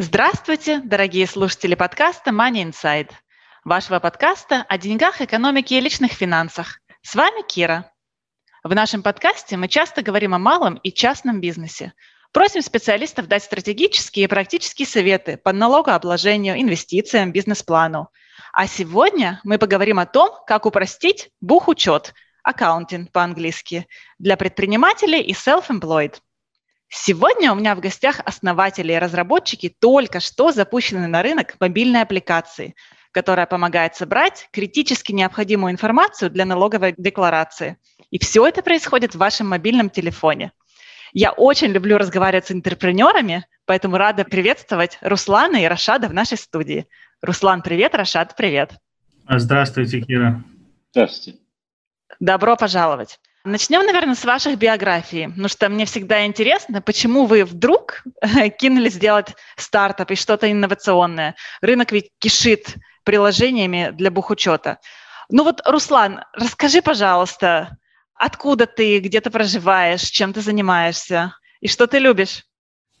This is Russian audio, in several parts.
Здравствуйте, дорогие слушатели подкаста Money Inside, вашего подкаста о деньгах, экономике и личных финансах. С вами Кира. В нашем подкасте мы часто говорим о малом и частном бизнесе. Просим специалистов дать стратегические и практические советы по налогообложению, инвестициям, бизнес-плану. А сегодня мы поговорим о том, как упростить бухучет, аккаунтинг по-английски, для предпринимателей и self-employed – Сегодня у меня в гостях основатели и разработчики только что запущенной на рынок мобильной аппликации, которая помогает собрать критически необходимую информацию для налоговой декларации. И все это происходит в вашем мобильном телефоне. Я очень люблю разговаривать с интерпренерами, поэтому рада приветствовать Руслана и Рашада в нашей студии. Руслан, привет, Рашад, привет. Здравствуйте, Кира. Здравствуйте. Добро пожаловать. Начнем, наверное, с ваших биографий, потому что мне всегда интересно, почему вы вдруг кинулись делать стартап и что-то инновационное. Рынок ведь кишит приложениями для бухучета. Ну вот, Руслан, расскажи, пожалуйста, откуда ты, где ты проживаешь, чем ты занимаешься и что ты любишь?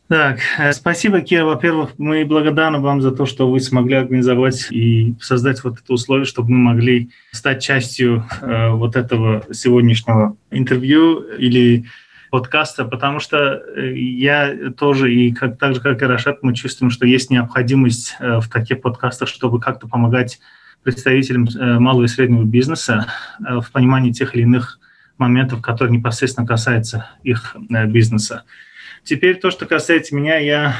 Так, э, спасибо, Кира. Во-первых, мы благодарны вам за то, что вы смогли организовать и создать вот это условие, чтобы мы могли стать частью э, вот этого сегодняшнего интервью или подкаста, потому что э, я тоже, и как, так же, как и Рашат, мы чувствуем, что есть необходимость э, в таких подкастах, чтобы как-то помогать представителям э, малого и среднего бизнеса э, в понимании тех или иных моментов, которые непосредственно касаются их э, бизнеса. Теперь то, что касается меня, я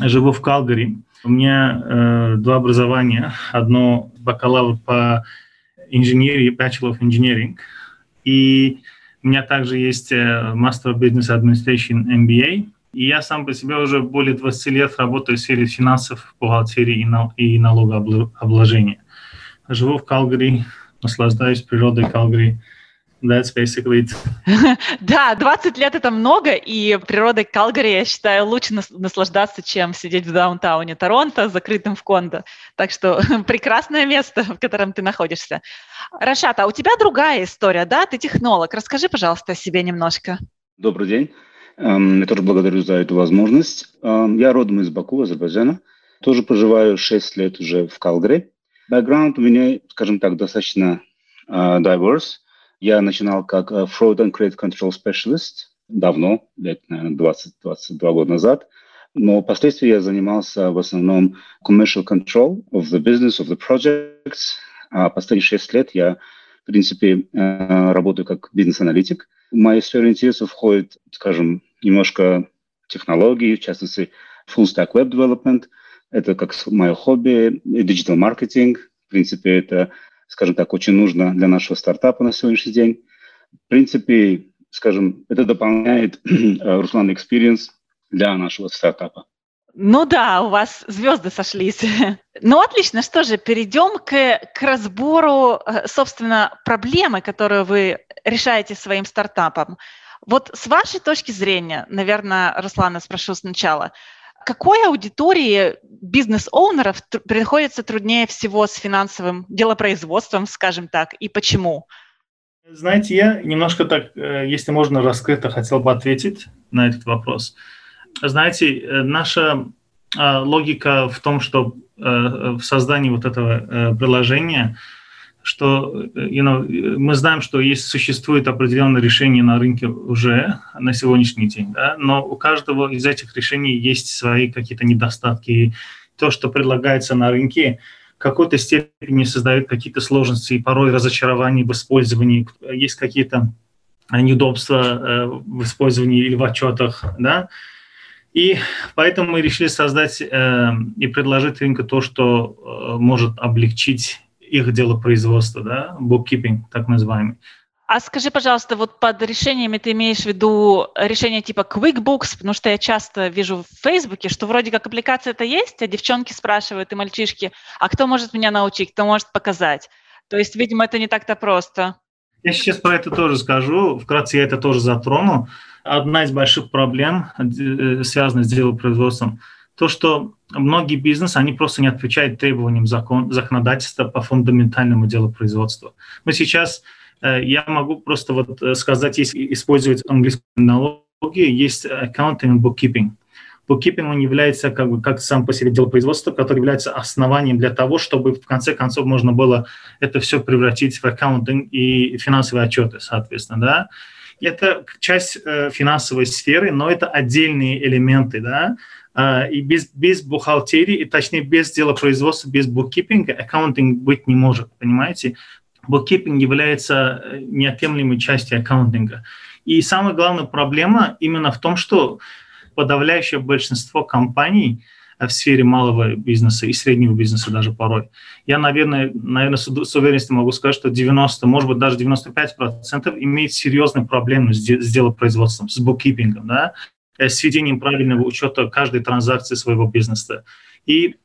живу в Калгари. У меня э, два образования. Одно бакалавр по инженерии, Bachelor of Engineering. И у меня также есть э, Master of Business Administration MBA. И я сам по себе уже более 20 лет работаю в сфере финансов, бухгалтерии и, нал- и налогообложения. Живу в Калгари, наслаждаюсь природой Калгари – That's basically it. да, 20 лет это много, и природой Калгари, я считаю, лучше наслаждаться, чем сидеть в даунтауне Торонто, закрытым в кондо. Так что прекрасное место, в котором ты находишься. Рашат, а у тебя другая история, да? Ты технолог. Расскажи, пожалуйста, о себе немножко. Добрый день. Эм, я тоже благодарю за эту возможность. Эм, я родом из Баку, Азербайджана. Тоже проживаю 6 лет уже в Калгари. Бэкграунд у меня, скажем так, достаточно uh, diverse. Я начинал как э, Fraud and Credit Control Specialist давно, лет, наверное, 20-22 года назад. Но впоследствии я занимался в основном commercial control of the business, of the projects. А последние 6 лет я, в принципе, э, работаю как бизнес-аналитик. В мою сферу интересов входит, скажем, немножко технологии, в частности, full stack web development. Это как мое хобби, digital marketing. В принципе, это скажем так, очень нужно для нашего стартапа на сегодняшний день. В принципе, скажем, это дополняет Руслан Experience для нашего стартапа. Ну да, у вас звезды сошлись. Ну отлично, что же, перейдем к, к разбору, э, собственно, проблемы, которую вы решаете своим стартапом. Вот с вашей точки зрения, наверное, Руслана спрошу сначала, какой аудитории бизнес-оунеров приходится труднее всего с финансовым делопроизводством, скажем так, и почему? Знаете, я немножко так, э, если можно, раскрыто хотел бы ответить на этот вопрос. Знаете, э, наша а, логика в том, что э, в создании вот этого приложения – что you know, мы знаем, что есть, существует определенное решение на рынке уже на сегодняшний день, да, но у каждого из этих решений есть свои какие-то недостатки. То, что предлагается на рынке, в какой-то степени создает какие-то сложности и порой разочарования в использовании. Есть какие-то неудобства э, в использовании или в отчетах, да, и поэтому мы решили создать э, и предложить рынку то, что э, может облегчить их дело производства, да, bookkeeping, так называемый. А скажи, пожалуйста, вот под решениями ты имеешь в виду решение типа QuickBooks, потому что я часто вижу в Фейсбуке, что вроде как аппликация это есть, а девчонки спрашивают и мальчишки, а кто может меня научить, кто может показать? То есть, видимо, это не так-то просто. Я сейчас про это тоже скажу, вкратце я это тоже затрону. Одна из больших проблем, э, связанных с делопроизводством, то, что многие бизнесы, они просто не отвечают требованиям закон, законодательства по фундаментальному делопроизводству. Мы сейчас Э, я могу просто вот э, сказать, если использовать английскую терминологию, есть accounting и bookkeeping. Bookkeeping он является как бы как сам по себе дело производства, который является основанием для того, чтобы в конце концов можно было это все превратить в accounting и финансовые отчеты, соответственно, да. Это часть э, финансовой сферы, но это отдельные элементы, да. Э, и без, без бухгалтерии, и точнее без делопроизводства, без bookkeeping а accounting быть не может, понимаете? Bookkeeping является э, неотъемлемой частью accounting а. И самая главная проблема именно в том, что подавляющее большинство компаний э, в сфере малого бизнеса и среднего бизнеса даже порой. Я, наверное, наверное с, уверенностью могу сказать, что 90, может быть, даже 95% имеет серьезные проблемы с, с делопроизводством, с буккипингом, да, с ведением правильного учета каждой транзакции своего бизнеса. И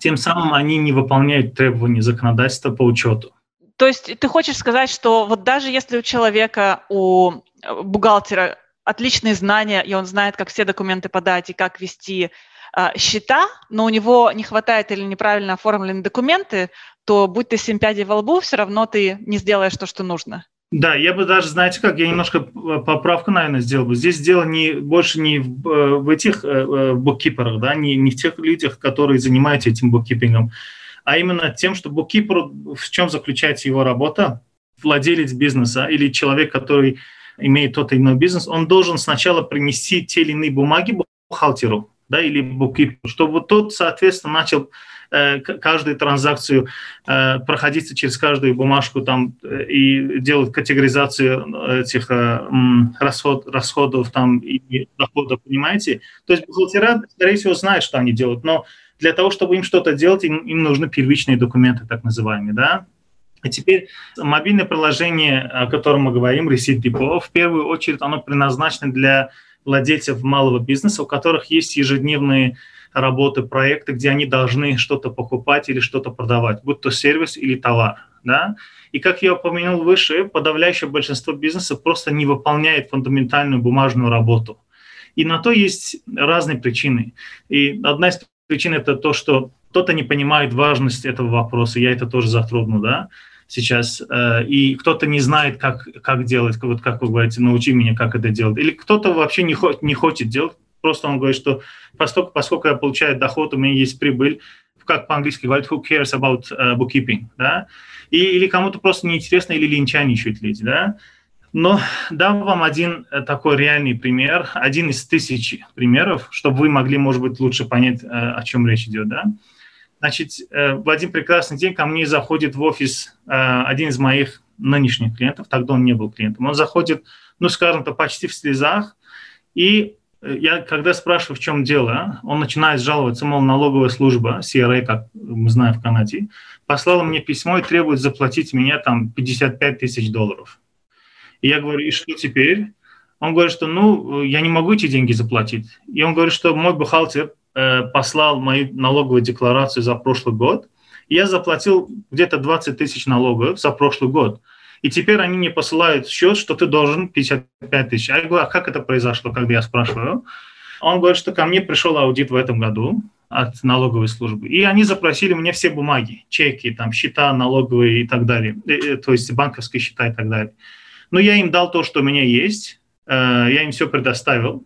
тем самым они не выполняют требования законодательства по учету. То есть ты хочешь сказать, что вот даже если у человека, у э, бухгалтера отличные знания, и он знает, как все документы подать и как вести э, счета, но у него не хватает или неправильно оформлены документы, то будь ты семь пядей во лбу, все равно ты не сделаешь то, что нужно. Да, я бы даже, знаете как, я немножко поправку, наверное, сделал бы. Здесь дело не, больше не в, э, в этих э, буккиперах, да, не, не в тех людях, которые занимаются этим буккипингом а именно тем, что буккипер, в чем заключается его работа, владелец бизнеса или человек, который имеет тот или иной бизнес, он должен сначала принести те или иные бумаги бухгалтеру, да, или буккиперу, чтобы тот, соответственно, начал э, каждую транзакцию э, проходиться через каждую бумажку там э, и делать категоризацию этих э, расход, расходов там и доходов, понимаете? То есть бухгалтера, скорее всего, знают, что они делают, но для того, чтобы им что-то делать, им, им нужны первичные документы, так называемые, да. А теперь мобильное приложение, о котором мы говорим, Receipt Depot, в первую очередь оно предназначено для владельцев малого бизнеса, у которых есть ежедневные работы, проекты, где они должны что-то покупать или что-то продавать, будь то сервис или товар. Да? И как я упомянул выше, подавляющее большинство бизнесов просто не выполняет фундаментальную бумажную работу. И на то есть разные причины. И одна из Причина это то, что кто-то не понимает важность этого вопроса, я это тоже затрону, да, сейчас, э, и кто-то не знает, как, как делать, вот как вы говорите, научи меня, как это делать, или кто-то вообще не, хо- не хочет делать, просто он говорит, что поскольку, поскольку я получаю доход, у меня есть прибыль, как по-английски говорят, who cares about uh, bookkeeping, да, и, или кому-то просто неинтересно, или линчаничают люди, да, но дам вам один э, такой реальный пример, один из тысяч примеров, чтобы вы могли, может быть, лучше понять, э, о чем речь идет. Да? Значит, в один прекрасный день ко мне заходит в офис один из моих нынешних клиентов, тогда он не был клиентом. Он заходит, ну, скажем то почти в слезах, и я, когда спрашиваю, в чем дело, он начинает жаловаться, мол, налоговая служба, CRA, как мы знаем в Канаде, послала мне письмо и требует заплатить мне там 55 тысяч долларов. И я говорю, и что теперь? Он говорит, что ну, я не могу эти деньги заплатить. И он говорит, что мой бухгалтер э, послал мою налоговую декларацию за прошлый год, и я заплатил где-то 20 тысяч налогов за прошлый год. И теперь они мне посылают счет, что ты должен 55 тысяч. А я говорю, а как это произошло, когда я спрашиваю? Он говорит, что ко мне пришел аудит в этом году от налоговой службы. И они запросили мне все бумаги, чеки, там, счета налоговые и так далее, э, э, то есть банковские счета и так далее. Но я им дал то, что у меня есть, э, я им все предоставил.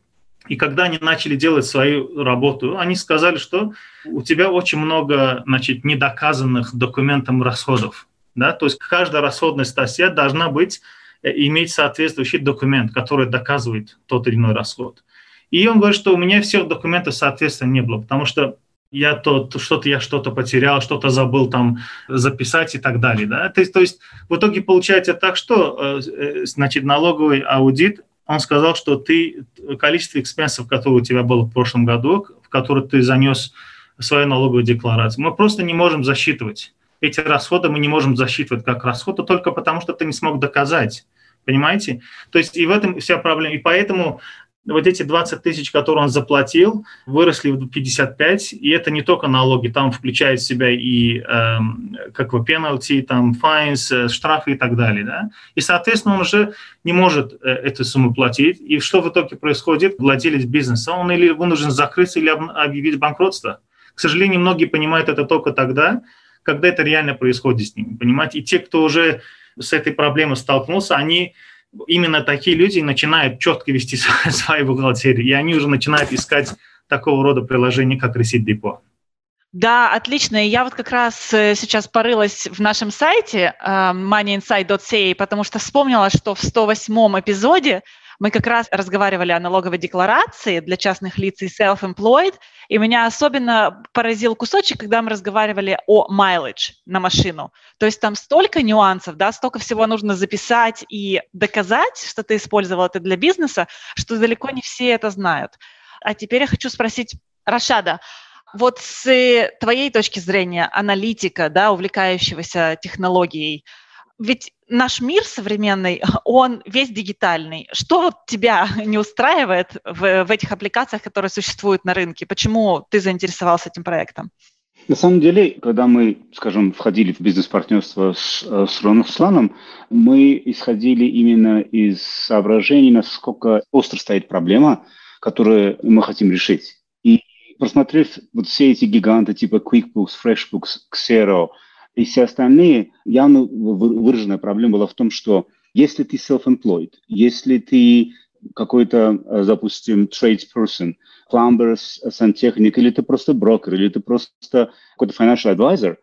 И когда они начали делать свою работу, они сказали, что у тебя очень много значит, недоказанных документом расходов. Да? То есть каждая расходная статья должна быть, э, иметь соответствующий документ, который доказывает тот или иной расход. И он говорит, что у меня всех документов, соответственно, не было, потому что я то, то что-то я что-то потерял, что-то забыл там записать и так далее. Да? То, есть, то есть в итоге получается так, что э, э, значит, налоговый аудит, он сказал, что ты количество экспенсов, которые у тебя было в прошлом году, в которые ты занес свою налоговую декларацию, мы просто не можем засчитывать. Эти расходы мы не можем засчитывать как расходы только потому, что ты не смог доказать Понимаете? То есть и в этом вся проблема. И поэтому вот эти 20 тысяч, которые он заплатил, выросли в 55, и это не только налоги, там включает в себя и э, как бы penalty, там fines, э, штрафы и так далее, да, и, соответственно, он уже не может э, эту сумму платить, и что в итоге происходит? Владелец бизнеса, он или вынужден закрыться, или объявить банкротство. К сожалению, многие понимают это только тогда, когда это реально происходит с ними, понимаете, и те, кто уже с этой проблемой столкнулся, они именно такие люди начинают четко вести свои бухгалтерии, и они уже начинают искать такого рода приложения, как Receipt Depot. Да, отлично. Я вот как раз э, сейчас порылась в нашем сайте uh, moneyinsight.ca, потому что вспомнила, что в 108 эпизоде мы как раз разговаривали о налоговой декларации для частных лиц и self-employed, и меня особенно поразил кусочек, когда мы разговаривали о mileage на машину. То есть там столько нюансов, да, столько всего нужно записать и доказать, что ты использовал это для бизнеса, что далеко не все это знают. А теперь я хочу спросить Рашада, вот с твоей точки зрения, аналитика, да, увлекающегося технологией, ведь наш мир современный, он весь дигитальный. Что тебя не устраивает в, в этих аппликациях, которые существуют на рынке? Почему ты заинтересовался этим проектом? На самом деле, когда мы, скажем, входили в бизнес-партнерство с, э, с Ронусланом, мы исходили именно из соображений, насколько остро стоит проблема, которую мы хотим решить. И просмотрев вот все эти гиганты типа QuickBooks, FreshBooks, Xero – и все остальные, явно выраженная проблема была в том, что если ты self-employed, если ты какой-то, э, допустим, tradesperson, plumber, сантехник, или ты просто брокер, или ты просто какой-то financial advisor,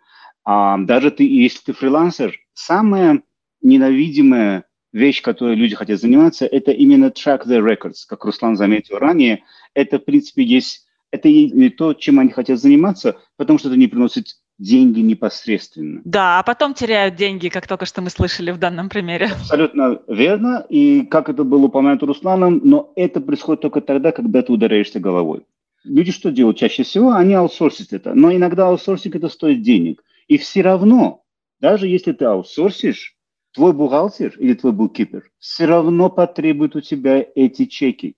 а даже ты, если ты фрилансер, самая ненавидимая вещь, которой люди хотят заниматься, это именно track their records. Как Руслан заметил ранее, это, в принципе, есть это не то, чем они хотят заниматься, потому что это не приносит деньги непосредственно. Да, а потом теряют деньги, как только что мы слышали в данном примере. Абсолютно верно. И как это было упомянуто Русланом, но это происходит только тогда, когда ты ударяешься головой. Люди что делают чаще всего? Они аутсорсят это. Но иногда аутсорсинг это стоит денег. И все равно, даже если ты аутсорсишь, твой бухгалтер или твой буккипер все равно потребует у тебя эти чеки.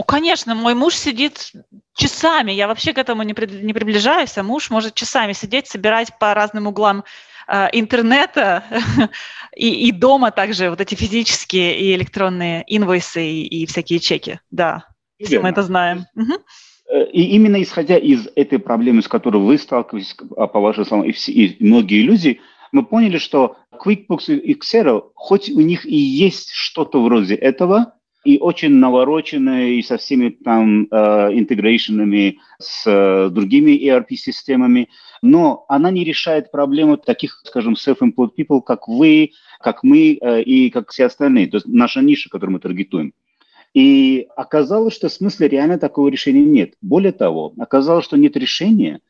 Ну, конечно, мой муж сидит часами. Я вообще к этому не, при, не приближаюсь, а муж может часами сидеть, собирать по разным углам э, интернета и, и дома также вот эти физические и электронные инвойсы и, и всякие чеки. Да, все мы это знаем. Угу. И именно исходя из этой проблемы, с которой вы сталкиваетесь, а, по вашим словам, и, все, и многие люди, мы поняли, что QuickBooks и Xero, хоть у них и есть что-то вроде этого, и очень навороченная и со всеми там э, с э, другими ERP-системами, но она не решает проблему таких, скажем, self-employed people, как вы, как мы э, и как все остальные, то есть наша ниша, которую мы таргетуем. И оказалось, что в смысле реально такого решения нет. Более того, оказалось, что нет решения,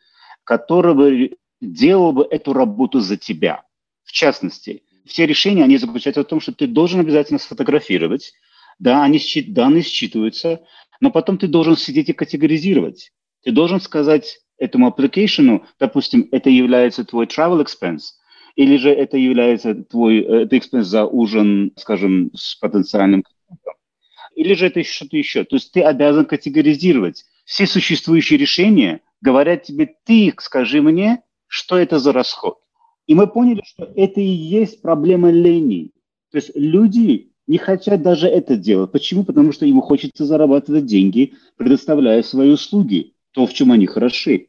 которое бы делало бы эту работу за тебя. В частности, все решения, они заключаются в том, что ты должен обязательно сфотографировать, да, они счит, данные считываются, но потом ты должен сидеть и категоризировать. Ты должен сказать этому application, допустим, это является твой travel expense, или же это является твой э, это expense за ужин, скажем, с потенциальным клиентом, или же это что-то еще. То есть ты обязан категоризировать. Все существующие решения говорят тебе, ты скажи мне, что это за расход. И мы поняли, что это и есть проблема лени. То есть люди не хотят даже это делать. Почему? Потому что ему хочется зарабатывать деньги, предоставляя свои услуги, то, в чем они хороши.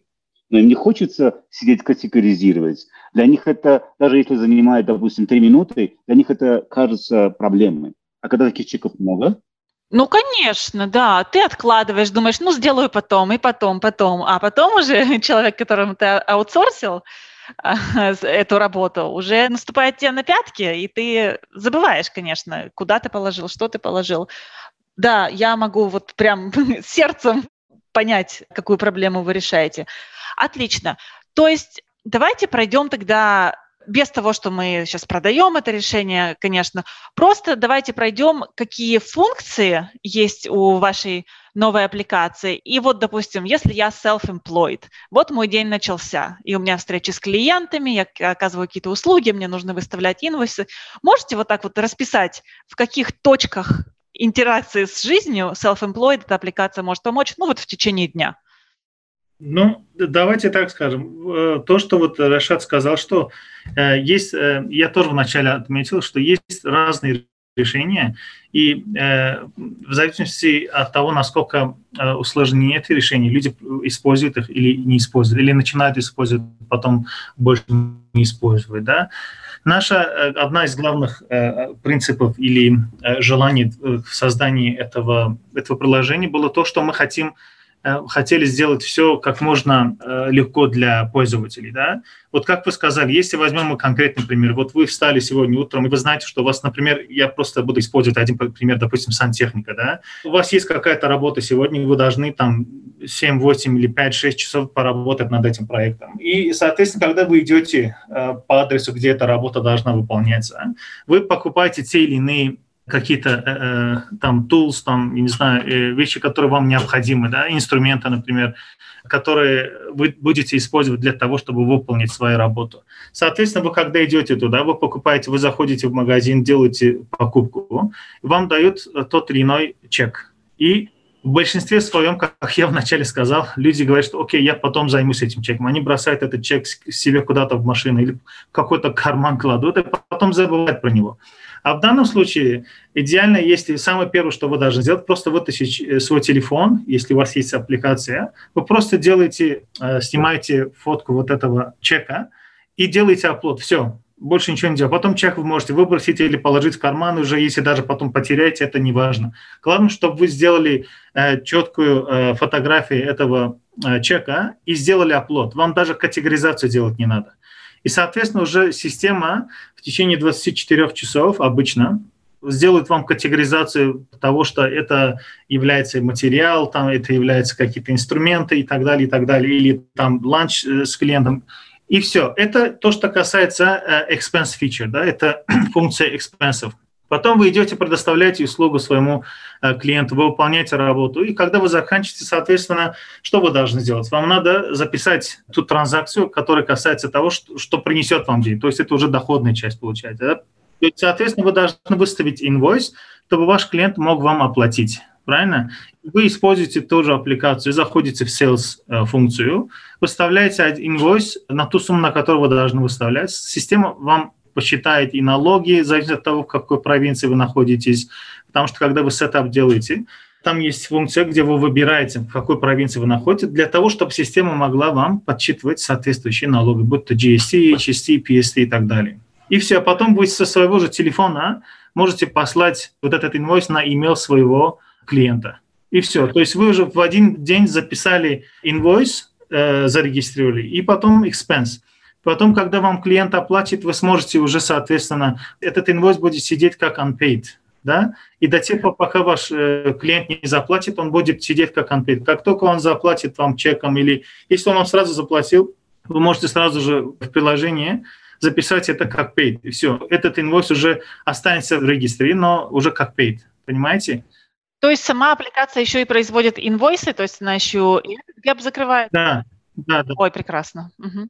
Но им не хочется сидеть категоризировать. Для них это, даже если занимает, допустим, три минуты, для них это кажется проблемой. А когда таких чеков много, ну, конечно, да. Ты откладываешь, думаешь, ну, сделаю потом, и потом, потом. А потом уже человек, которому ты аутсорсил, эту работу, уже наступает тебе на пятки, и ты забываешь, конечно, куда ты положил, что ты положил. Да, я могу вот прям сердцем понять, какую проблему вы решаете. Отлично. То есть давайте пройдем тогда без того, что мы сейчас продаем это решение, конечно, просто давайте пройдем, какие функции есть у вашей новой аппликации. И вот, допустим, если я self-employed, вот мой день начался, и у меня встречи с клиентами, я оказываю какие-то услуги, мне нужно выставлять инвойсы. Можете вот так вот расписать, в каких точках интеракции с жизнью self-employed эта аппликация может помочь, ну вот в течение дня? Ну, давайте так скажем. Э, то, что вот Рашат сказал, что э, есть, э, я тоже вначале отметил, что есть разные решения, и э, в зависимости от того, насколько э, усложнены эти решения, люди используют их или не используют, или начинают использовать, потом больше не использовать. Да? Наша э, одна из главных э, принципов или э, желаний в создании этого, этого приложения было то, что мы хотим Э, хотели сделать все как можно э, легко для пользователей. Да? Вот как вы сказали, если возьмем конкретный пример, вот вы встали сегодня утром, и вы знаете, что у вас, например, я просто буду использовать один пример, допустим, сантехника, да? у вас есть какая-то работа сегодня, вы должны там 7, 8 или 5, 6 часов поработать над этим проектом. И, соответственно, когда вы идете э, по адресу, где эта работа должна выполняться, вы покупаете те или иные какие-то э, э, там tools, там, я не знаю, э, вещи, которые вам необходимы, да, инструменты, например, которые вы будете использовать для того, чтобы выполнить свою работу. Соответственно, вы когда идете туда, вы покупаете, вы заходите в магазин, делаете покупку, вам дают тот или иной чек. И в большинстве своем, как я вначале сказал, люди говорят, что окей, я потом займусь этим чеком. Они бросают этот чек себе куда-то в машину или в какой-то карман кладут, и потом забывают про него. А в данном случае идеально, если самое первое, что вы должны сделать, просто вытащить э, свой телефон, если у вас есть аппликация, вы просто делаете, э, снимаете фотку вот этого чека и делаете оплот. Все, больше ничего не делать. Потом чек вы можете выбросить или положить в карман уже, если даже потом потеряете, это не важно. Главное, чтобы вы сделали э, четкую э, фотографию этого э, чека и сделали оплот. Вам даже категоризацию делать не надо. И, соответственно, уже система в течение 24 часов обычно сделает вам категоризацию того, что это является материал, там это является какие-то инструменты и так далее, и так далее, или там ланч э, с клиентом. И все. Это то, что касается uh, expense feature, да, это функция expensive. Потом вы идете, предоставляете услугу своему э, клиенту, вы выполняете работу. И когда вы заканчиваете, соответственно, что вы должны сделать? Вам надо записать ту транзакцию, которая касается того, что, что принесет вам день. То есть это уже доходная часть получается. Да? То есть, соответственно, вы должны выставить инвойс, чтобы ваш клиент мог вам оплатить. Правильно? Вы используете ту же аппликацию, заходите в sales э, функцию, выставляете инвойс на ту сумму, на которую вы должны выставлять. Система вам посчитает и налоги, зависит от того, в какой провинции вы находитесь. Потому что когда вы setup делаете, там есть функция, где вы выбираете, в какой провинции вы находитесь, для того, чтобы система могла вам подсчитывать соответствующие налоги, будь то GST, HST, PST и так далее. И все, а потом вы со своего же телефона можете послать вот этот инвойс на email своего клиента. И все. То есть вы уже в один день записали инвойс, э, зарегистрировали, и потом expense. Потом, когда вам клиент оплатит, вы сможете уже, соответственно, этот инвойс будет сидеть как unpaid. Да? И до тех пор, пока ваш э, клиент не заплатит, он будет сидеть как unpaid. Как только он заплатит вам чеком или если он вам сразу заплатил, вы можете сразу же в приложении записать это как paid. И все, этот инвойс уже останется в регистре, но уже как paid. Понимаете? То есть сама аппликация еще и производит инвойсы, то есть она еще и гэп закрывает? Да, да, да. Ой, прекрасно. Угу.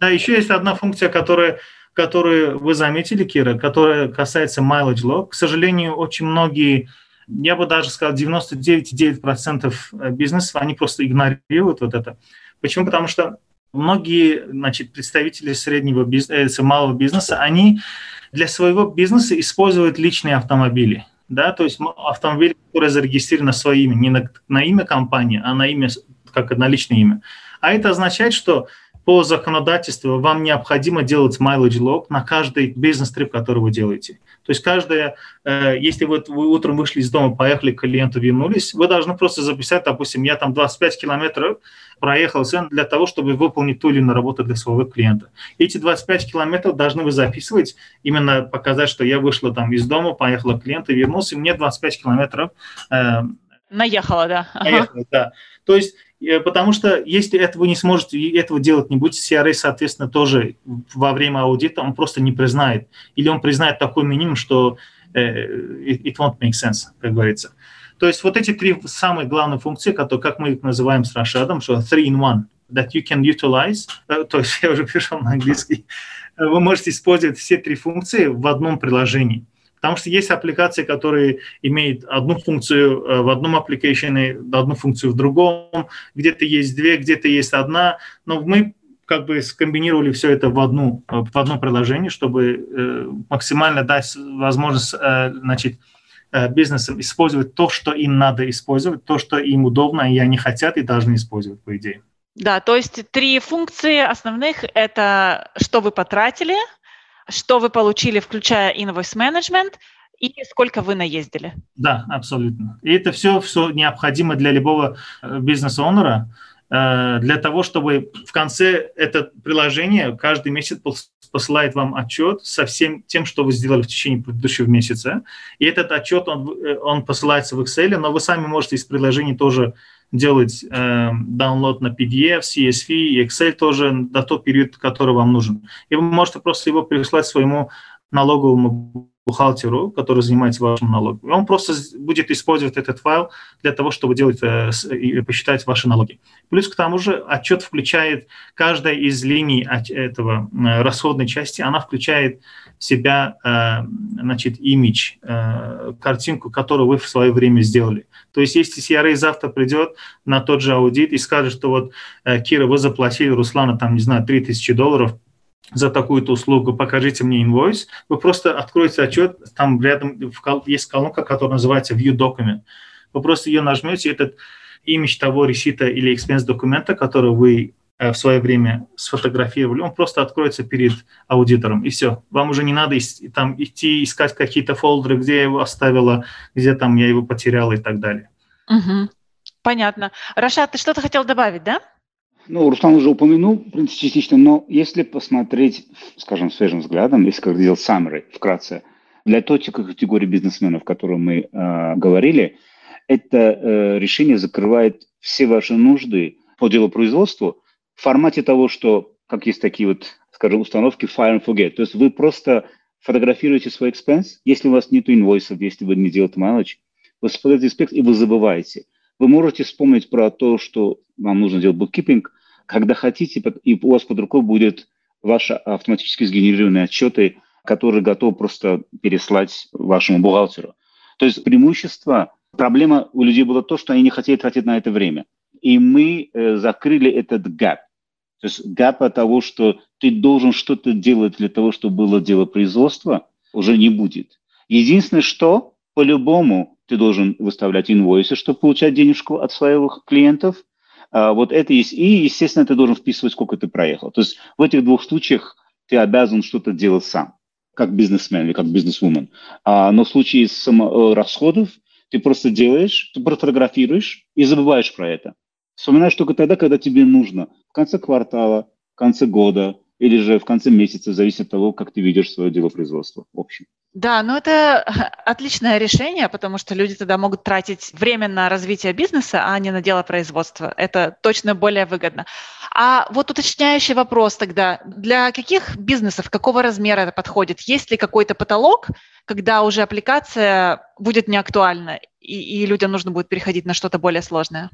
Да, еще есть одна функция, которая, которую вы заметили, Кира, которая касается mileage log. К сожалению, очень многие, я бы даже сказал, 99,9% бизнесов, они просто игнорируют вот это. Почему? Потому что многие значит, представители среднего бизнеса, малого бизнеса, они для своего бизнеса используют личные автомобили. Да, то есть автомобиль, который зарегистрирован на свое имя, не на, на имя компании, а на имя, как на личное имя. А это означает, что по законодательству вам необходимо делать mileage log на каждый бизнес-трип, который вы делаете. То есть каждая, э, если вы, вы утром вышли из дома, поехали к клиенту, вернулись, вы должны просто записать, допустим, я там 25 километров проехал для того, чтобы выполнить ту или иную работу для своего клиента. Эти 25 километров должны вы записывать, именно показать, что я вышла там из дома, поехала к клиенту, вернулся, и мне 25 километров э, Наехала, да. Наехала, да. То есть потому что если этого не сможете, этого делать не будете, CRA, соответственно, тоже во время аудита он просто не признает. Или он признает такой минимум, что uh, it, won't make sense, как говорится. То есть вот эти три самые главные функции, которые, как мы их называем с Рашадом, что three in one, that you can utilize, э, то есть я уже пришел на английский, вы можете использовать все три функции в одном приложении. Потому что есть аппликации, которые имеют одну функцию э, в одном аппликейшене, одну функцию в другом, где-то есть две, где-то есть одна, но мы как бы скомбинировали все это в, одну, э, в одно приложение, чтобы э, максимально дать возможность значит, бизнесам использовать то, что им надо использовать, то, что им удобно, и они хотят и должны использовать, по идее. Да, то есть три функции основных – это что вы потратили – что вы получили, включая invoice management, и сколько вы наездили. Да, абсолютно. И это все, все необходимо для любого э, бизнес-онера, э, для того, чтобы в конце это приложение каждый месяц посылает вам отчет со всем тем, что вы сделали в течение предыдущего месяца. И этот отчет, он, э, он посылается в Excel, но вы сами можете из приложения тоже делать э, download на PDF, CSV и Excel тоже на тот период, который вам нужен. И вы можете просто его переслать своему налоговому бухгалтеру, который занимается вашим налогом. Он просто будет использовать этот файл для того, чтобы делать э, и посчитать ваши налоги. Плюс к тому же отчет включает каждая из линий этого э, расходной части, она включает в себя э, значит, имидж, картинку, которую вы в свое время сделали. То есть если CRA завтра придет на тот же аудит и скажет, что вот, Кира, вы заплатили Руслана, там, не знаю, 3000 долларов, за такую-то услугу, покажите мне инвойс, вы просто откроете отчет, там рядом есть колонка, которая называется View Document. Вы просто ее нажмете, этот имидж того ресита или экспенс документа, который вы э, в свое время сфотографировали, он просто откроется перед аудитором, и все. Вам уже не надо там идти искать какие-то фолдеры, где я его оставила, где там я его потеряла и так далее. Угу. Понятно. Рашат, ты что-то хотел добавить, да? Ну, Руслан уже упомянул, в принципе, частично, но если посмотреть, скажем, свежим взглядом, если как сделать summary вкратце, для той категории бизнесменов, о которой мы э, говорили, это э, решение закрывает все ваши нужды по делопроизводству в формате того, что, как есть такие вот, скажем, установки fire and forget. То есть вы просто фотографируете свой экспенс, если у вас нет инвойсов, если вы не делаете manage, вы фотографируете экспенс и вы забываете. Вы можете вспомнить про то, что вам нужно делать bookkeeping, когда хотите, и у вас под рукой будет ваши автоматически сгенерированные отчеты, которые готовы просто переслать вашему бухгалтеру. То есть преимущество, проблема у людей была то, что они не хотели тратить на это время. И мы э, закрыли этот gap. То есть гэпа того, что ты должен что-то делать для того, чтобы было дело производства, уже не будет. Единственное, что по-любому ты должен выставлять инвойсы, чтобы получать денежку от своих клиентов – вот это есть. И, естественно, ты должен вписывать, сколько ты проехал. То есть в этих двух случаях ты обязан что-то делать сам, как бизнесмен или как бизнесвумен. А, но в случае э, расходов ты просто делаешь, ты фотографируешь и забываешь про это. Вспоминаешь только тогда, когда тебе нужно. В конце квартала, в конце года или же в конце месяца, зависит от того, как ты ведешь свое дело производства в общем. Да, ну это отличное решение, потому что люди тогда могут тратить время на развитие бизнеса, а не на дело производства. Это точно более выгодно. А вот уточняющий вопрос тогда. Для каких бизнесов, какого размера это подходит? Есть ли какой-то потолок, когда уже аппликация будет неактуальна, и, и людям нужно будет переходить на что-то более сложное?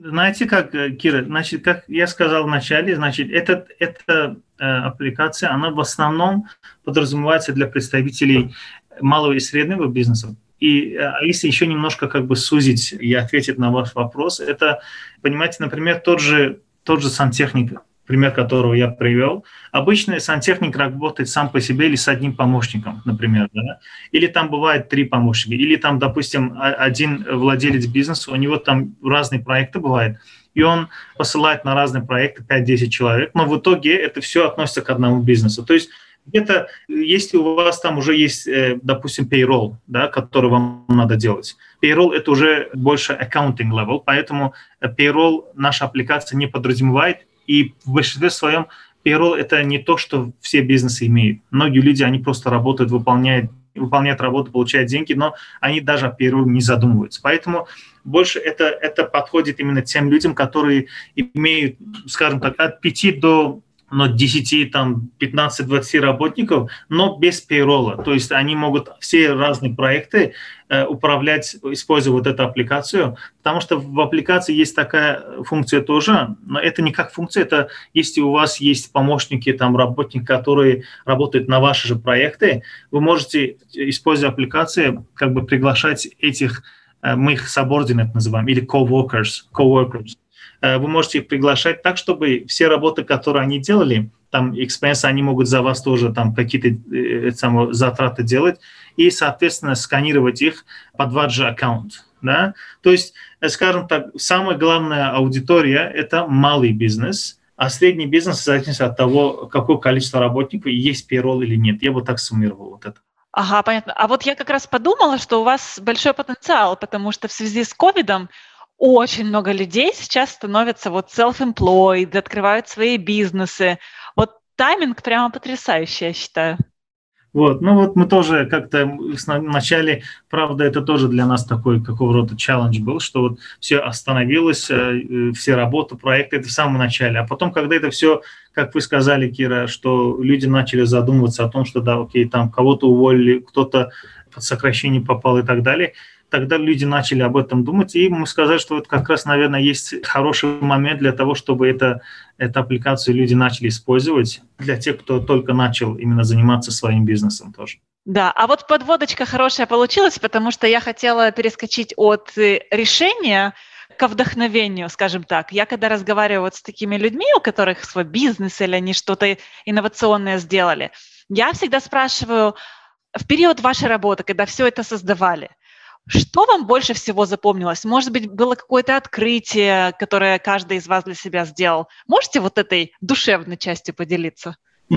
Знаете как, э, Кира, значит, как я сказал вначале, значит, этот, эта э, аппликация, она в основном подразумевается для представителей малого и среднего бизнеса. И э, а если еще немножко как бы сузить и ответить на ваш вопрос, это, понимаете, например, тот же, тот же сантехник, пример которого я привел, обычно сантехник работает сам по себе или с одним помощником, например, да? или там бывает три помощника, или там, допустим, один владелец бизнеса, у него там разные проекты бывают, и он посылает на разные проекты 5-10 человек, но в итоге это все относится к одному бизнесу. То есть где-то, если у вас там уже есть, э, допустим, payroll, да, который вам надо делать, payroll – это уже больше accounting level, поэтому э, payroll наша аппликация не подразумевает, и в большинстве своем payroll – это не то, что все бизнесы имеют. Многие люди, они просто работают, выполняют, выполняют работу, получают деньги, но они даже о payroll не задумываются. Поэтому больше это, это подходит именно тем людям, которые имеют, скажем так, от 5 до но 10, там, 15-20 работников, но без пейролла. То есть они могут все разные проекты э, управлять, используя вот эту аппликацию, потому что в аппликации есть такая функция тоже, но это не как функция, это если у вас есть помощники, там, работники, которые работают на ваши же проекты, вы можете, используя аппликации, как бы приглашать этих э, мы их subordinate называем, или co-workers, co-workers. Э, вы можете их приглашать так, чтобы все работы, которые они делали, там expense, они могут за вас тоже там какие-то э, самые, затраты делать и, соответственно, сканировать их под ваш же аккаунт. Да? То есть, э, скажем так, самая главная аудитория – это малый бизнес, а средний бизнес зависит от того, какое количество работников, есть payroll или нет. Я бы так суммировал вот это. Ага, понятно. А вот я как раз подумала, что у вас большой потенциал, потому что в связи с ковидом очень много людей сейчас становятся вот self-employed, открывают свои бизнесы. Вот тайминг прямо потрясающий, я считаю. Вот, ну вот мы тоже как-то вначале, правда, это тоже для нас такой какого рода челлендж был, что вот все остановилось, э, все работы, проекты, это в самом начале. А потом, когда это все, как вы сказали, Кира, что люди начали задумываться о том, что да, окей, там кого-то уволили, кто-то под сокращение попал и так далее, тогда люди начали об этом думать, и мы сказали, что это как раз, наверное, есть хороший момент для того, чтобы это, эту аппликацию люди начали использовать для тех, кто только начал именно заниматься своим бизнесом тоже. Да, а вот подводочка хорошая получилась, потому что я хотела перескочить от э, решения к вдохновению, скажем так. Я когда разговариваю вот с такими людьми, у которых свой бизнес или они что-то инновационное сделали, я всегда спрашиваю, в период вашей работы, когда все это создавали – что вам больше всего запомнилось? Может быть, было какое-то открытие, которое каждый из вас для себя сделал? Можете вот этой душевной частью поделиться?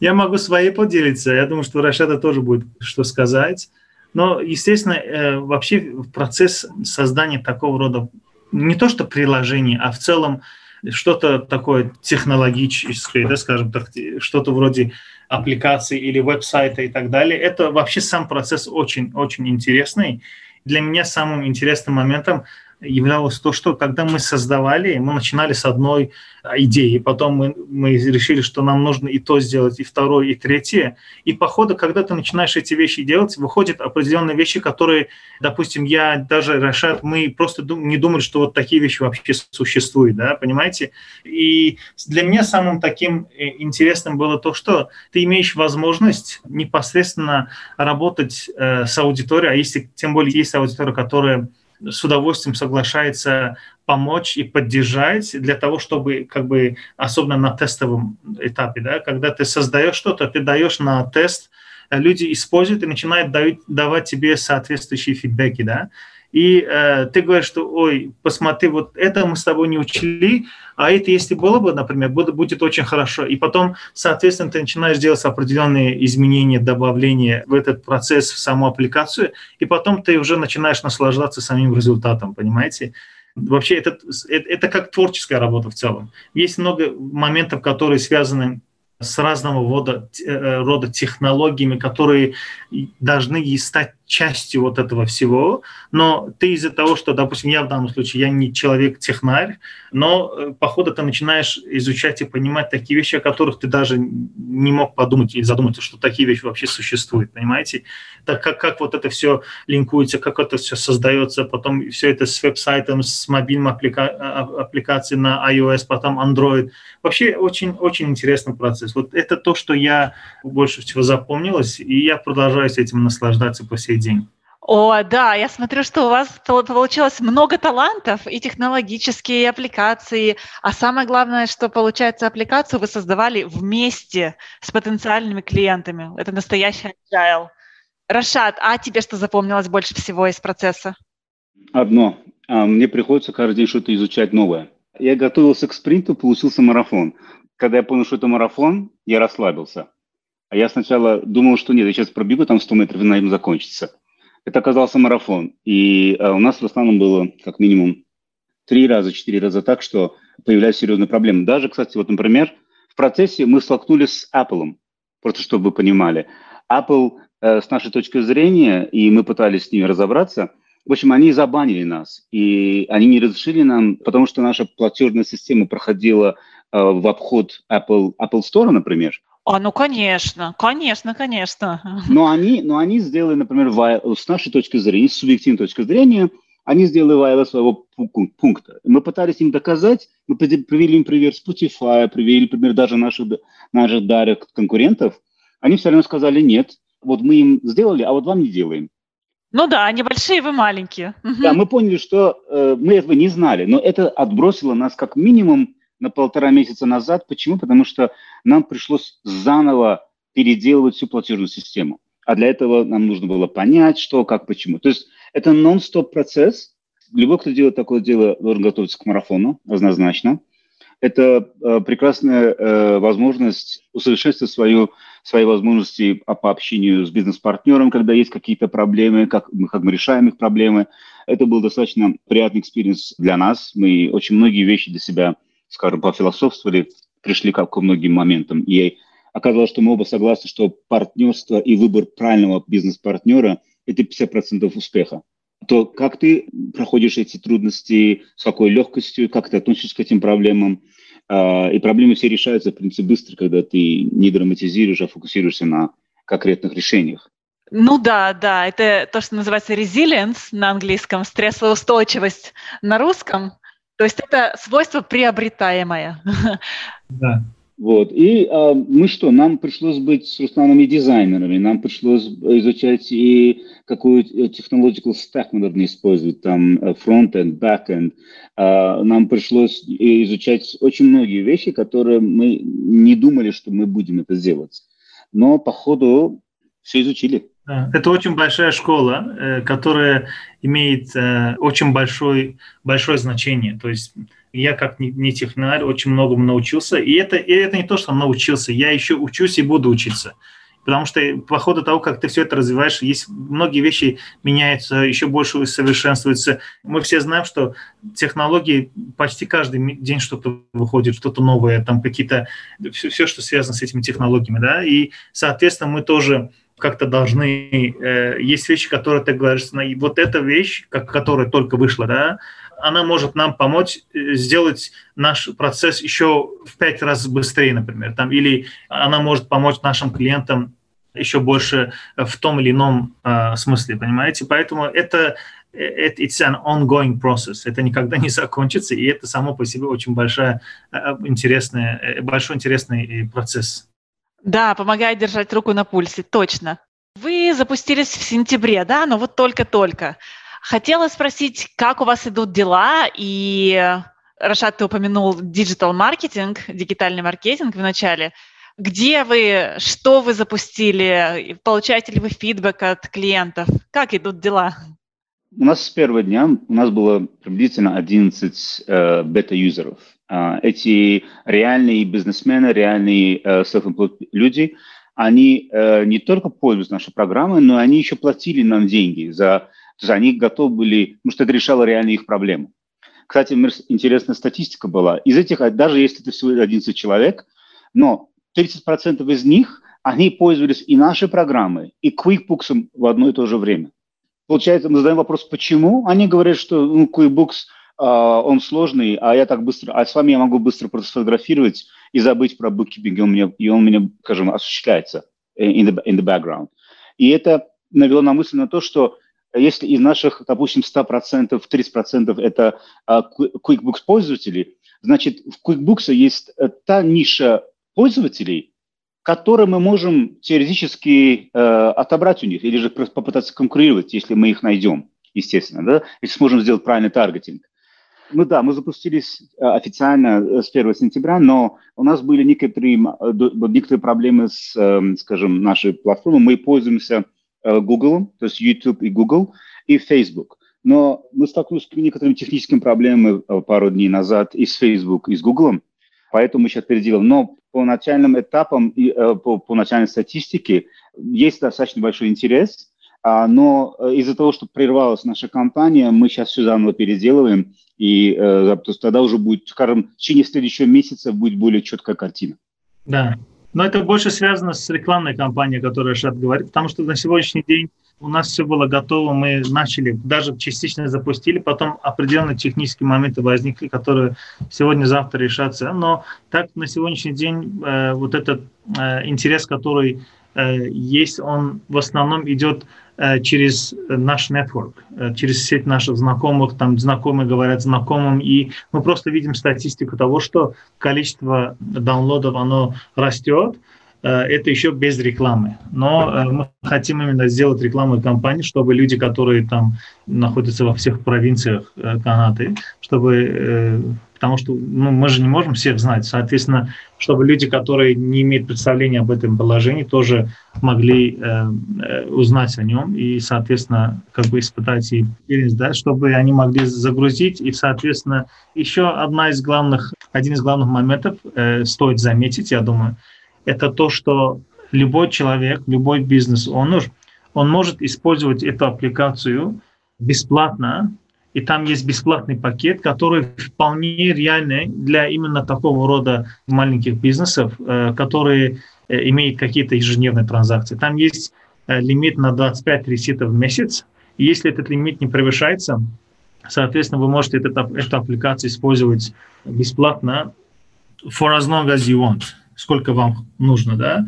Я могу своей поделиться. Я думаю, что Рашада тоже будет что сказать. Но, естественно, э, вообще процесс создания такого рода не то что приложений, а в целом что-то такое технологическое, да, скажем так, что-то вроде аппликации или веб-сайта и так далее. Это вообще сам процесс очень-очень интересный. Для меня самым интересным моментом являлось то, что когда мы создавали, мы начинали с одной идеи, потом мы, мы решили, что нам нужно и то сделать, и второе, и третье. И по ходу, когда ты начинаешь эти вещи делать, выходят определенные вещи, которые, допустим, я даже Рашат, мы просто не думали, что вот такие вещи вообще существуют, да, понимаете? И для меня самым таким э, интересным было то, что ты имеешь возможность непосредственно работать э, с аудиторией, а если тем более есть аудитория, которая с удовольствием соглашается помочь и поддержать для того, чтобы, как бы, особенно на тестовом этапе, да, когда ты создаешь что-то, ты даешь на тест, люди используют и начинают давать, давать тебе соответствующие фидбэки, да, и э, ты говоришь, что, ой, посмотри, вот это мы с тобой не учли, а это, если было бы, например, будет, будет очень хорошо. И потом, соответственно, ты начинаешь делать определенные изменения, добавления в этот процесс, в саму аппликацию, и потом ты уже начинаешь наслаждаться самим результатом, понимаете? Вообще, это, это, это как творческая работа в целом. Есть много моментов, которые связаны с разного рода, э, рода технологиями, которые должны стать частью вот этого всего, но ты из-за того, что, допустим, я в данном случае, я не человек-технарь, но э, по ходу ты начинаешь изучать и понимать такие вещи, о которых ты даже не мог подумать или задуматься, что такие вещи вообще существуют, понимаете? Так как, как вот это все линкуется, как это все создается, потом все это с веб-сайтом, с мобильным апплика... А, аппликацией на iOS, потом Android. Вообще очень-очень интересный процесс. Вот это то, что я больше всего запомнилось, и я продолжаю с этим наслаждаться по сей день. О, да, я смотрю, что у вас получилось много талантов и технологические аппликации, а самое главное, что получается аппликацию вы создавали вместе с потенциальными клиентами. Это настоящий agile. Рашад, а тебе что запомнилось больше всего из процесса? Одно. А, мне приходится каждый день что-то изучать новое. Я готовился к спринту, получился марафон. Когда я понял, что это марафон, я расслабился. А я сначала думал, что нет, я сейчас пробегу там 100 метров, и на этом закончится. Это оказался марафон. И а, у нас в основном было как минимум три раза, четыре раза так, что появлялись серьезные проблемы. Даже, кстати, вот, например, в процессе мы столкнулись с Apple, просто чтобы вы понимали. Apple, э, с нашей точки зрения, и мы пытались с ними разобраться, В общем, они забанили нас, и они не разрешили нам, потому что наша платежная система проходила э, в обход Apple, Apple Store, например. А, ну, конечно, конечно, конечно. Но они, но они сделали, например, с нашей точки зрения, с субъективной точки зрения, они сделали вайла своего пункта. Мы пытались им доказать, мы привели им пример Spotify, привели пример даже наших, наших дарек конкурентов. Они все равно сказали нет, вот мы им сделали, а вот вам не делаем. Ну да, они большие, вы маленькие. Да, мы поняли, что э, мы этого не знали, но это отбросило нас как минимум на полтора месяца назад. Почему? Потому что нам пришлось заново переделывать всю платежную систему. А для этого нам нужно было понять, что, как, почему. То есть это нон-стоп процесс. Любой, кто делает такое дело, должен готовиться к марафону, однозначно. Это э, прекрасная э, возможность усовершенствовать свою, свои возможности по общению с бизнес-партнером, когда есть какие-то проблемы, как мы, как мы решаем их проблемы. Это был достаточно приятный experience для нас. Мы очень многие вещи для себя, скажем, пофилософствовали, пришли как ко многим моментам. И оказалось, что мы оба согласны, что партнерство и выбор правильного бизнес-партнера – это 50% успеха. То как ты проходишь эти трудности, с какой легкостью, как ты относишься к этим проблемам. А, и проблемы все решаются, в принципе, быстро, когда ты не драматизируешь, а фокусируешься на конкретных решениях. Ну да, да, это то, что называется resilience на английском, стрессоустойчивость на русском. То есть это свойство приобретаемое. Да. Вот. И а, мы что, нам пришлось быть с Русланом и дизайнерами, нам пришлось изучать и какую technological stack мы должны использовать, там front-end, back-end. А, нам пришлось изучать очень многие вещи, которые мы не думали, что мы будем это делать. Но по ходу все изучили. Это очень большая школа, э, которая имеет э, очень большой, большое значение. То есть я как не, технарь очень многому научился. И это, и это не то, что научился, я еще учусь и буду учиться. Потому что по ходу того, как ты все это развиваешь, есть многие вещи меняются, еще больше совершенствуются. Мы все знаем, что технологии почти каждый день что-то выходит, что-то новое, там какие-то все, все, что связано с этими технологиями, да. И, соответственно, мы тоже как-то должны... Э, есть вещи, которые ты говоришь, вот эта вещь, как, которая только вышла, да, она может нам помочь э, сделать наш процесс еще в пять раз быстрее, например, там, или она может помочь нашим клиентам еще больше в том или ином э, смысле, понимаете? Поэтому это э, it's an ongoing process. Это никогда не закончится, и это само по себе очень большая, э, интересная, большой интересный процесс. Да, помогает держать руку на пульсе, точно. Вы запустились в сентябре, да, но вот только-только. Хотела спросить, как у вас идут дела, и Рашат, ты упомянул digital-маркетинг, дигитальный маркетинг в начале. Где вы, что вы запустили, получаете ли вы фидбэк от клиентов? Как идут дела? У нас с первого дня у нас было приблизительно 11 э, бета-юзеров. Э, эти реальные бизнесмены, реальные э, self-employed люди, они э, не только пользуются нашей программой, но они еще платили нам деньги за то есть они готовы были, потому что это решало реально их проблемы. Кстати, интересная статистика была. Из этих, даже если это всего 11 человек, но 30% из них, они пользовались и нашей программой, и QuickBooks в одно и то же время. Получается, мы задаем вопрос, почему? Они говорят, что ну, QuickBooks, он сложный, а я так быстро, а с вами я могу быстро просто сфотографировать и забыть про bookkeeping, и он, меня, и он меня, скажем, осуществляется in the, in the background. И это навело на мысль на то, что если из наших, допустим, 100%, 30% это а, QuickBooks пользователи, значит, в QuickBooks есть э, та ниша пользователей, которые мы можем теоретически э, отобрать у них или же попытаться конкурировать, если мы их найдем, естественно, да, если сможем сделать правильный таргетинг. Ну да, мы запустились э, официально э, с 1 сентября, но у нас были некоторые, некоторые проблемы с, эм, скажем, нашей платформой. Мы пользуемся Э, Google, то есть YouTube и Google, и Facebook. Но мы столкнулись с некоторыми техническими проблемами э, пару дней назад и с Facebook, и с Google, поэтому мы сейчас переделаем. Но по начальным этапам и э, по, по начальной статистике есть достаточно большой интерес, но из-за того, что прервалась наша компания, мы сейчас все заново переделываем, и то есть тогда уже будет, скажем, в течение следующего месяца будет более четкая картина. Да, но это больше связано с рекламной кампанией, о которой Шат говорит, потому что на сегодняшний день у нас все было готово, мы начали, даже частично запустили, потом определенные технические моменты возникли, которые сегодня-завтра решатся. Но так на сегодняшний день э, вот этот э, интерес, который э, есть, он в основном идет э, через наш нетворк, э, через сеть наших знакомых, там знакомые говорят знакомым, и мы просто видим статистику того, что количество даунлодов, оно растет, Э, это еще без рекламы. Но э, мы хотим именно сделать рекламную кампанию, чтобы люди, которые там находятся во всех провинциях э, Канады, чтобы, потому что ну, мы же не можем всех знать, соответственно, чтобы люди, которые не имеют представления об этом положении, тоже могли узнать о нем и, соответственно, как бы испытать и да, чтобы они могли загрузить. И, соответственно, еще одна из главных, один из главных моментов стоит заметить, я думаю, это то, что любой человек, любой бизнес, он, он может использовать эту аппликацию бесплатно, и там есть бесплатный пакет, который вполне реальный для именно такого рода маленьких бизнесов, э, которые э, имеют какие-то ежедневные транзакции. Там есть э, лимит на 25 реситов в месяц, и если этот лимит не превышается, соответственно, вы можете эту, эту аппликацию использовать бесплатно for as long as you want сколько вам нужно, да.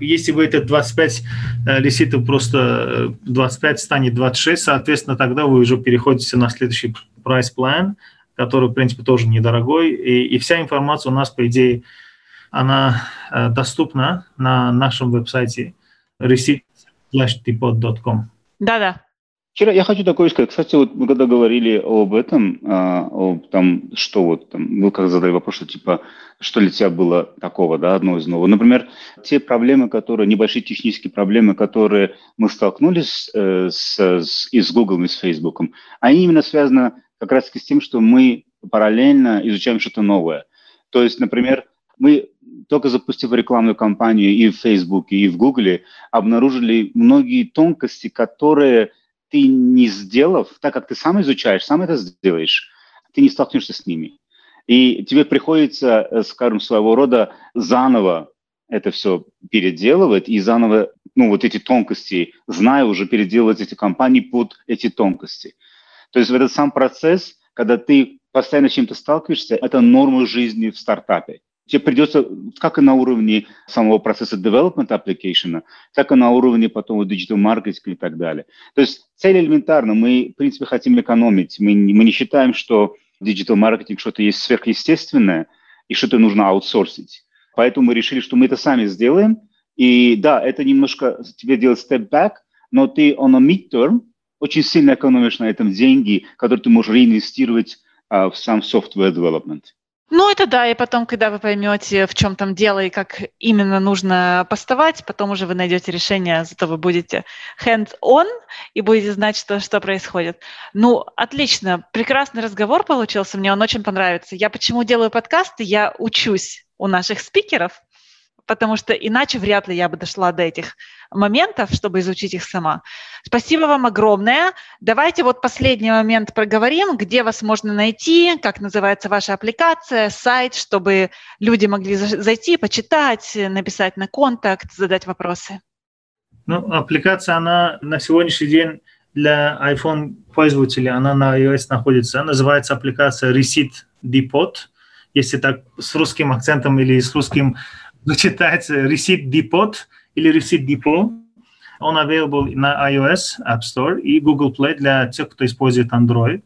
Если вы это 25 э, лиситов просто 25 э, станет 26, соответственно, тогда вы уже переходите на следующий plan, который, в принципе, тоже недорогой. И, и вся информация у нас, по идее, она э, доступна на нашем веб-сайте receipt.depot.com. Да-да, Вчера я хочу такое сказать. Кстати, вот мы когда говорили об этом, а, о, там, что вот, там, мы как задали вопрос, что типа, что для тебя было такого, да, одно из нового. Например, те проблемы, которые, небольшие технические проблемы, которые мы столкнулись э, с, с, и с Google, и с Facebook, они именно связаны как раз с тем, что мы параллельно изучаем что-то новое. То есть, например, мы только запустив рекламную кампанию и в Facebook, и в Google, обнаружили многие тонкости, которые ты не сделав, так как ты сам изучаешь, сам это сделаешь, ты не столкнешься с ними. И тебе приходится, э, скажем, своего рода заново это все переделывать и заново, ну, вот эти тонкости, зная уже, переделывать эти компании под эти тонкости. То есть в этот сам процесс, когда ты постоянно с чем-то сталкиваешься, это норма жизни в стартапе тебе придется, как и на уровне самого процесса development application, так и на уровне потом digital marketing и так далее. То есть цель элементарна. Мы, в принципе, хотим экономить. Мы, мы не считаем, что digital маркетинг что-то есть сверхъестественное и что-то нужно аутсорсить. Поэтому мы решили, что мы это сами сделаем. И да, это немножко тебе делать step back, но ты on a mid-term очень сильно экономишь на этом деньги, которые ты можешь реинвестировать uh, в сам software development. Ну, это да, и потом, когда вы поймете, в чем там дело и как именно нужно поставать, потом уже вы найдете решение, зато вы будете hands-on и будете знать, что, что происходит. Ну, отлично, прекрасный разговор получился, мне он очень понравится. Я почему делаю подкасты? Я учусь у наших спикеров, потому что иначе вряд ли я бы дошла до этих моментов, чтобы изучить их сама. Спасибо вам огромное. Давайте вот последний момент проговорим, где вас можно найти, как называется ваша аппликация, сайт, чтобы люди могли зайти, почитать, написать на контакт, задать вопросы. Ну, аппликация, она на сегодняшний день для iPhone пользователя, она на iOS находится, называется аппликация Receipt Depot, если так с русским акцентом или с русским читается Receipt Depot или Receipt Depot. Он available на iOS App Store и Google Play для тех, кто использует Android.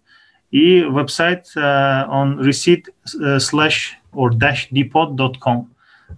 И веб-сайт uh, он receipt uh, slash or dash depot.com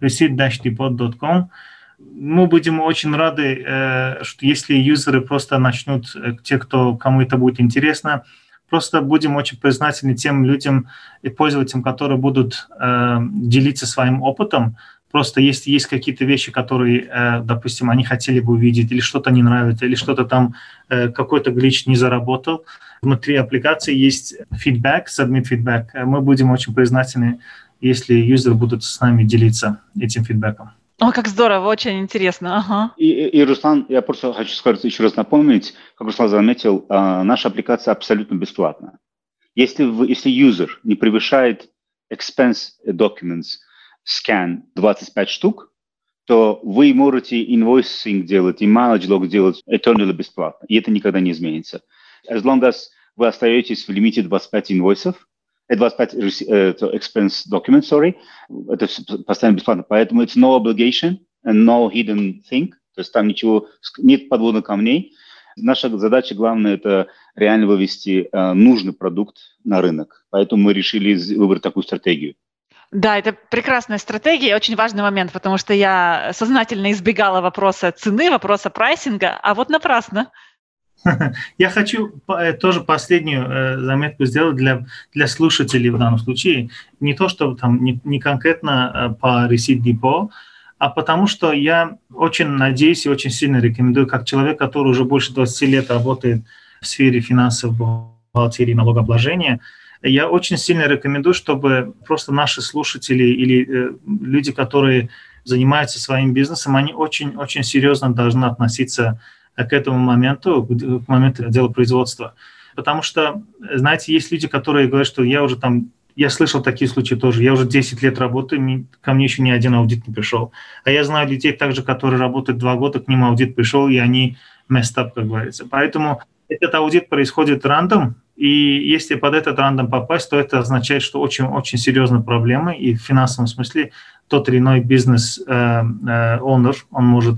receipt-depot.com мы будем очень рады, э, что если юзеры просто начнут, э, те, кто, кому это будет интересно, просто будем очень признательны тем людям и пользователям, которые будут э, делиться своим опытом, Просто если есть какие-то вещи, которые, э, допустим, они хотели бы увидеть, или что-то не нравится, или что-то там, э, какой-то глич не заработал, внутри аппликации есть фидбэк, submit feedback. Э, мы будем очень признательны, если юзеры будут с нами делиться этим фидбэком. О, как здорово, очень интересно. Ага. И, и, и, Руслан, я просто хочу сказать, еще раз напомнить, как Руслан заметил, наша аппликация абсолютно бесплатная. Если, вы, если юзер не превышает expense documents scan 25 штук, то вы можете инвойсинг делать и manage делать eternally бесплатно, и это никогда не изменится. As long as вы остаетесь в лимите 25 инвойсов, 25 uh, expense documents, sorry, это постоянно бесплатно. Поэтому it's no obligation and no hidden thing, то есть там ничего, нет подводных камней. Наша задача главная – это реально вывести э, нужный продукт на рынок. Поэтому мы решили выбрать такую стратегию. Да, это прекрасная стратегия, очень важный момент, потому что я сознательно избегала вопроса цены, вопроса прайсинга, а вот напрасно. Я хочу э, тоже последнюю э, заметку сделать для, для слушателей в данном случае. Не то, что там не, не конкретно э, по Receipt Depot, а потому что я очень надеюсь и очень сильно рекомендую, как человек, который уже больше 20 лет работает в сфере финансов, бухгалтерии, налогообложения, я очень сильно рекомендую, чтобы просто наши слушатели или люди, которые занимаются своим бизнесом, они очень-очень серьезно должны относиться к этому моменту, к моменту дела производства. Потому что, знаете, есть люди, которые говорят, что я уже там, я слышал такие случаи тоже, я уже 10 лет работаю, ко мне еще ни один аудит не пришел. А я знаю людей также, которые работают два года, к ним аудит пришел, и они messed up, как говорится. Поэтому этот аудит происходит рандом, и если под этот рандом попасть, то это означает, что очень-очень серьезные проблемы, и в финансовом смысле тот или иной бизнес-оунер, э, э, он может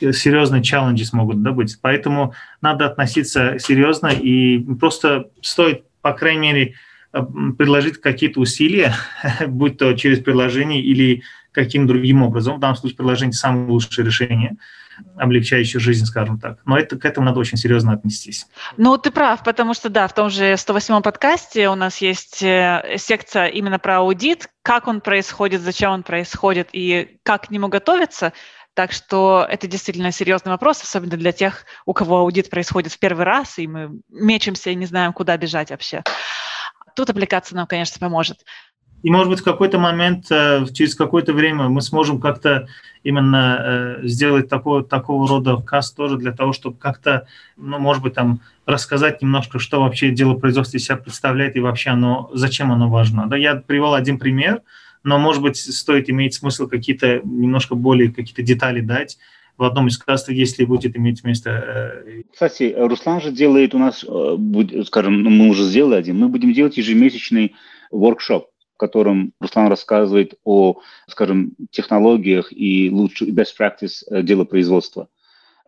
серьезные челленджи могут да, быть. Поэтому надо относиться серьезно и просто стоит, по крайней мере, э, предложить какие-то усилия, будь то через приложение или каким другим образом. В данном случае приложение самое лучшее решение облегчающее жизнь, скажем так. Но это, к этому надо очень серьезно отнестись. Ну, ты прав, потому что, да, в том же 108-м подкасте у нас есть э, секция именно про аудит, как он происходит, зачем он происходит и как к нему готовиться. Так что это действительно серьезный вопрос, особенно для тех, у кого аудит происходит в первый раз, и мы мечемся и не знаем, куда бежать вообще. Тут аппликация нам, конечно, поможет. И, может быть, в какой-то момент, э, через какое-то время мы сможем как-то именно э, сделать такого, такого рода каст тоже для того, чтобы как-то, ну, может быть, там рассказать немножко, что вообще дело производства из себя представляет и вообще оно, зачем оно важно. Да, я привел один пример – но, может быть, стоит иметь смысл какие-то немножко более какие-то детали дать в одном из кастов, если будет иметь место. Э, Кстати, Руслан же делает у нас, э, скажем, ну, мы уже сделали один, мы будем делать ежемесячный воркшоп, в котором Руслан рассказывает о, скажем, технологиях и лучших best practice э, делопроизводства.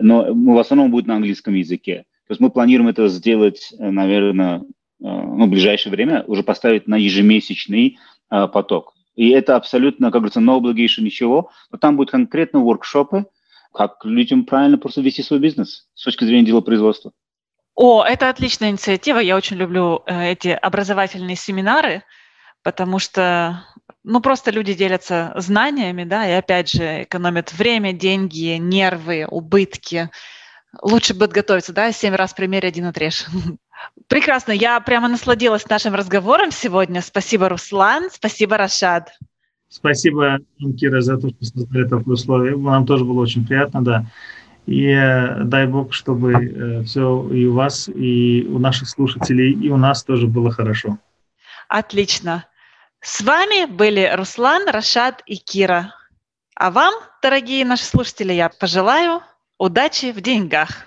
Но в основном будет на английском языке. То есть мы планируем это сделать, наверное, ну, в ближайшее время, уже поставить на ежемесячный поток. И это абсолютно, как говорится, no obligation, ничего. Но там будут конкретно воркшопы, как людям правильно просто вести свой бизнес с точки зрения дела производства. О, это отличная инициатива. Я очень люблю э, эти образовательные семинары, потому что ну, просто люди делятся знаниями, да, и опять же экономят время, деньги, нервы, убытки. Лучше будет готовиться, да, семь раз примерь, один отрежь. Прекрасно. Я прямо насладилась нашим разговором сегодня. Спасибо, Руслан. Спасибо, Рашад. Спасибо, Кира, за то, что создали такое условие. Нам тоже было очень приятно, да. И э, дай бог, чтобы э, все и у вас, и у наших слушателей, и у нас тоже было хорошо. Отлично. С вами были Руслан, Рашад и Кира. А вам, дорогие наши слушатели, я пожелаю удачи в деньгах.